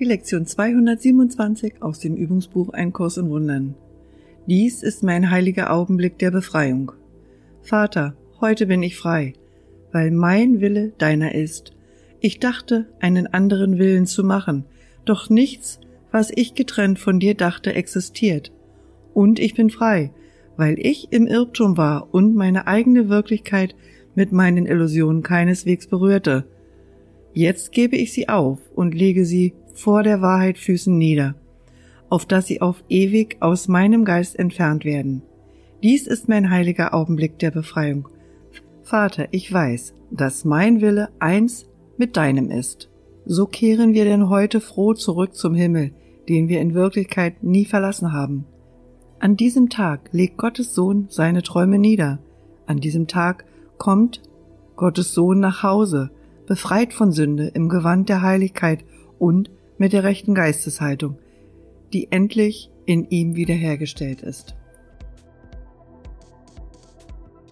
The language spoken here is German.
Die Lektion 227 aus dem Übungsbuch Ein Kurs in Wundern. Dies ist mein heiliger Augenblick der Befreiung. Vater, heute bin ich frei, weil mein Wille deiner ist. Ich dachte, einen anderen Willen zu machen, doch nichts, was ich getrennt von dir dachte, existiert. Und ich bin frei, weil ich im Irrtum war und meine eigene Wirklichkeit mit meinen Illusionen keineswegs berührte. Jetzt gebe ich sie auf und lege sie vor der Wahrheit Füßen nieder, auf dass sie auf ewig aus meinem Geist entfernt werden. Dies ist mein heiliger Augenblick der Befreiung. Vater, ich weiß, dass mein Wille eins mit deinem ist. So kehren wir denn heute froh zurück zum Himmel, den wir in Wirklichkeit nie verlassen haben. An diesem Tag legt Gottes Sohn seine Träume nieder. An diesem Tag kommt Gottes Sohn nach Hause, befreit von Sünde im Gewand der Heiligkeit und mit der rechten Geisteshaltung, die endlich in ihm wiederhergestellt ist.